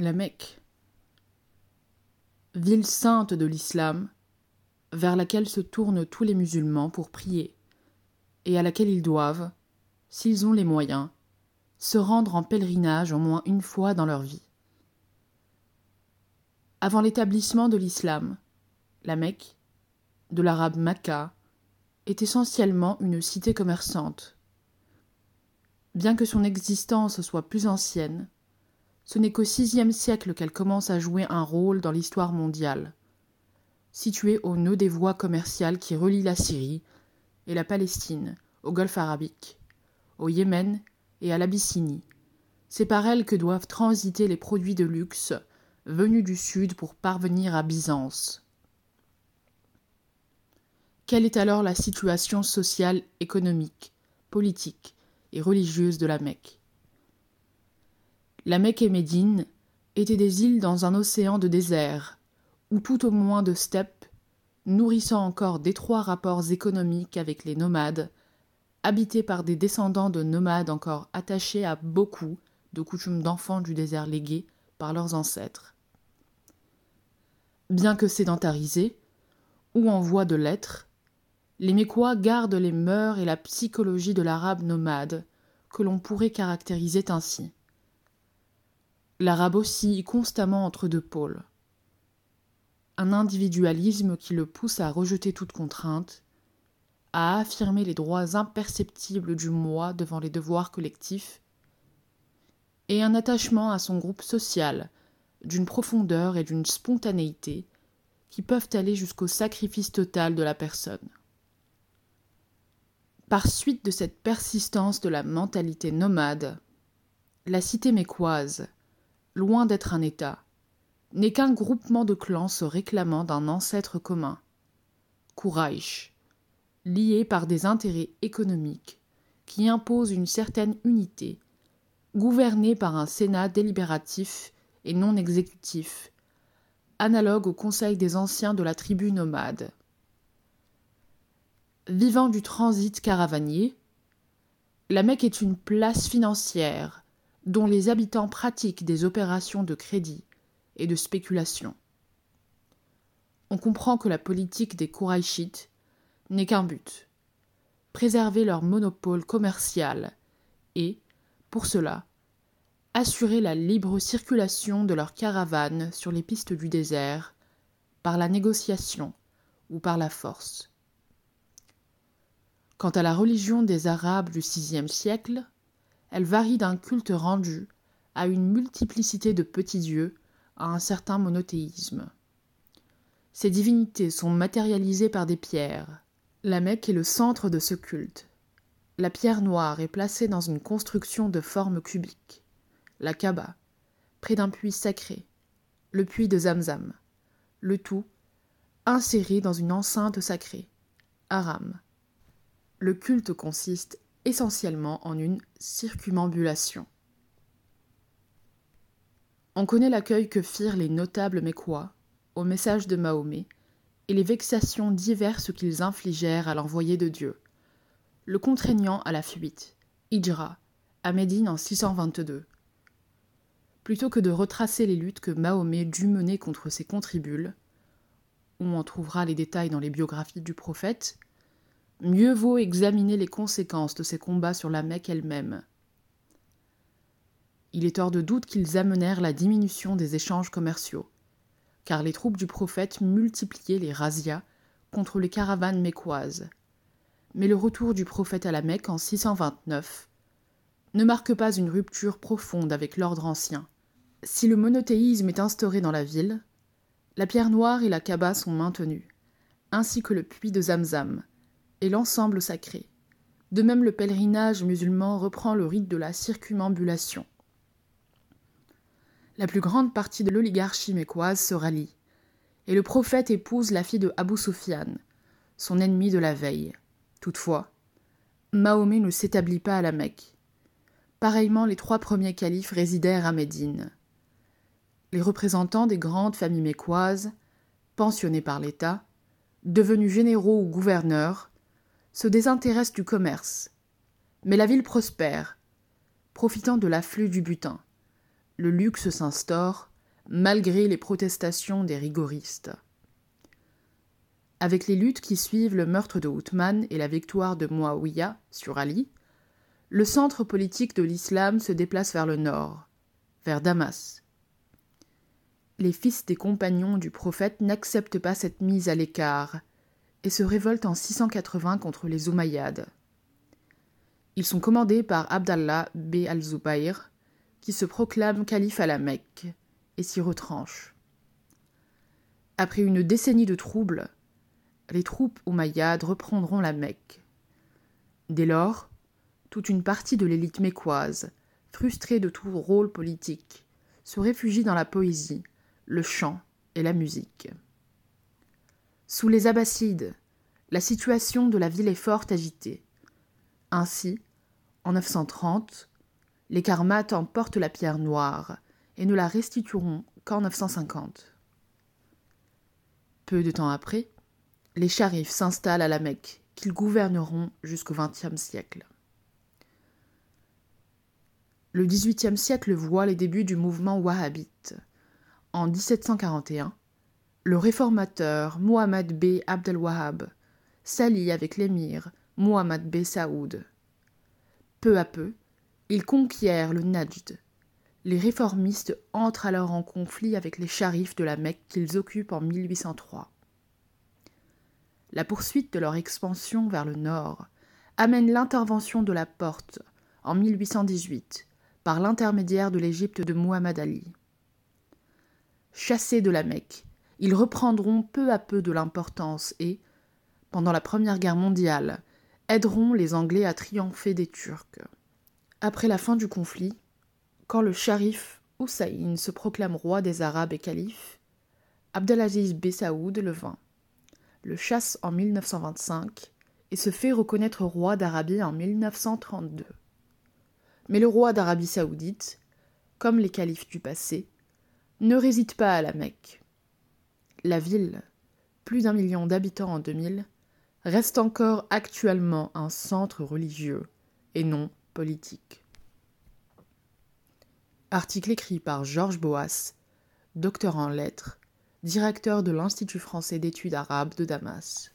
La Mecque, ville sainte de l'islam, vers laquelle se tournent tous les musulmans pour prier, et à laquelle ils doivent, s'ils ont les moyens, se rendre en pèlerinage au moins une fois dans leur vie. Avant l'établissement de l'islam, la Mecque, de l'arabe Makkah, est essentiellement une cité commerçante. Bien que son existence soit plus ancienne, ce n'est qu'au VIe siècle qu'elle commence à jouer un rôle dans l'histoire mondiale. Située au nœud des voies commerciales qui relient la Syrie et la Palestine au golfe arabique, au Yémen et à l'Abyssinie, c'est par elle que doivent transiter les produits de luxe venus du sud pour parvenir à Byzance. Quelle est alors la situation sociale, économique, politique et religieuse de la Mecque? La Mecque et Médine étaient des îles dans un océan de désert, ou tout au moins de steppes, nourrissant encore d'étroits rapports économiques avec les nomades, habités par des descendants de nomades encore attachés à beaucoup de coutumes d'enfants du désert légués par leurs ancêtres. Bien que sédentarisés, ou en voie de l'être, les Mécois gardent les mœurs et la psychologie de l'arabe nomade, que l'on pourrait caractériser ainsi. L'arabe oscille constamment entre deux pôles. Un individualisme qui le pousse à rejeter toute contrainte, à affirmer les droits imperceptibles du moi devant les devoirs collectifs, et un attachement à son groupe social d'une profondeur et d'une spontanéité qui peuvent aller jusqu'au sacrifice total de la personne. Par suite de cette persistance de la mentalité nomade, la cité mécoise loin d'être un État, n'est qu'un groupement de clans se réclamant d'un ancêtre commun. Kouraïch, liés par des intérêts économiques qui imposent une certaine unité, gouvernés par un Sénat délibératif et non exécutif, analogue au Conseil des anciens de la tribu nomade. Vivant du transit caravanier, la Mecque est une place financière dont les habitants pratiquent des opérations de crédit et de spéculation. On comprend que la politique des Kouraïchites n'est qu'un but préserver leur monopole commercial et, pour cela, assurer la libre circulation de leurs caravanes sur les pistes du désert par la négociation ou par la force. Quant à la religion des Arabes du VIe siècle, elle varie d'un culte rendu à une multiplicité de petits dieux à un certain monothéisme. Ces divinités sont matérialisées par des pierres. La Mecque est le centre de ce culte. La pierre noire est placée dans une construction de forme cubique. La Kaaba, près d'un puits sacré, le puits de Zamzam, le tout inséré dans une enceinte sacrée, Aram. Le culte consiste essentiellement en une circumambulation. On connaît l'accueil que firent les notables mécois au message de Mahomet et les vexations diverses qu'ils infligèrent à l'envoyé de Dieu, le contraignant à la fuite, Hijra, à Médine en 622. Plutôt que de retracer les luttes que Mahomet dut mener contre ses contribules, on trouvera les détails dans les biographies du prophète, mieux vaut examiner les conséquences de ces combats sur la Mecque elle-même. Il est hors de doute qu'ils amenèrent la diminution des échanges commerciaux, car les troupes du prophète multipliaient les razzias contre les caravanes mécoises. Mais le retour du prophète à la Mecque en 629 ne marque pas une rupture profonde avec l'ordre ancien. Si le monothéisme est instauré dans la ville, la pierre noire et la Kaaba sont maintenues, ainsi que le puits de Zamzam, et l'ensemble sacré. De même, le pèlerinage musulman reprend le rite de la circumambulation. La plus grande partie de l'oligarchie mécoise se rallie, et le prophète épouse la fille de Abu Sufyan, son ennemi de la veille. Toutefois, Mahomet ne s'établit pas à la Mecque. Pareillement, les trois premiers califes résidèrent à Médine. Les représentants des grandes familles mécoises, pensionnés par l'État, devenus généraux ou gouverneurs, se désintéresse du commerce. Mais la ville prospère, profitant de l'afflux du butin. Le luxe s'instaure, malgré les protestations des rigoristes. Avec les luttes qui suivent le meurtre de Othman et la victoire de Muawiyah sur Ali, le centre politique de l'islam se déplace vers le nord, vers Damas. Les fils des compagnons du prophète n'acceptent pas cette mise à l'écart et se révoltent en 680 contre les Umayyads. Ils sont commandés par Abdallah b al-Zubayr, qui se proclame calife à la Mecque et s'y retranche. Après une décennie de troubles, les troupes Umayyads reprendront la Mecque. Dès lors, toute une partie de l'élite mécoise, frustrée de tout rôle politique, se réfugie dans la poésie, le chant et la musique. Sous les Abbassides, la situation de la ville est fort agitée. Ainsi, en 930, les Karmates emportent la pierre noire et ne la restitueront qu'en 950. Peu de temps après, les Sharifs s'installent à la Mecque, qu'ils gouverneront jusqu'au XXe siècle. Le XVIIIe siècle voit les débuts du mouvement wahhabite. En 1741, le réformateur Muhammad b. Abdel Wahhab s'allie avec l'émir Muhammad b. Saoud. Peu à peu, ils conquièrent le Najd. Les réformistes entrent alors en conflit avec les charifs de la Mecque qu'ils occupent en 1803. La poursuite de leur expansion vers le nord amène l'intervention de la Porte en 1818 par l'intermédiaire de l'Égypte de Muhammad Ali. Chassés de la Mecque, ils reprendront peu à peu de l'importance et, pendant la Première Guerre mondiale, aideront les Anglais à triompher des Turcs. Après la fin du conflit, quand le sharif Hussein se proclame roi des Arabes et calife, Abdelaziz B. Saoud le vint, le chasse en 1925 et se fait reconnaître roi d'Arabie en 1932. Mais le roi d'Arabie saoudite, comme les califes du passé, ne réside pas à la Mecque. La ville, plus d'un million d'habitants en 2000, reste encore actuellement un centre religieux et non politique. Article écrit par Georges Boas, docteur en lettres, directeur de l'Institut français d'études arabes de Damas.